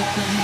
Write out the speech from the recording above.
Brooklyn.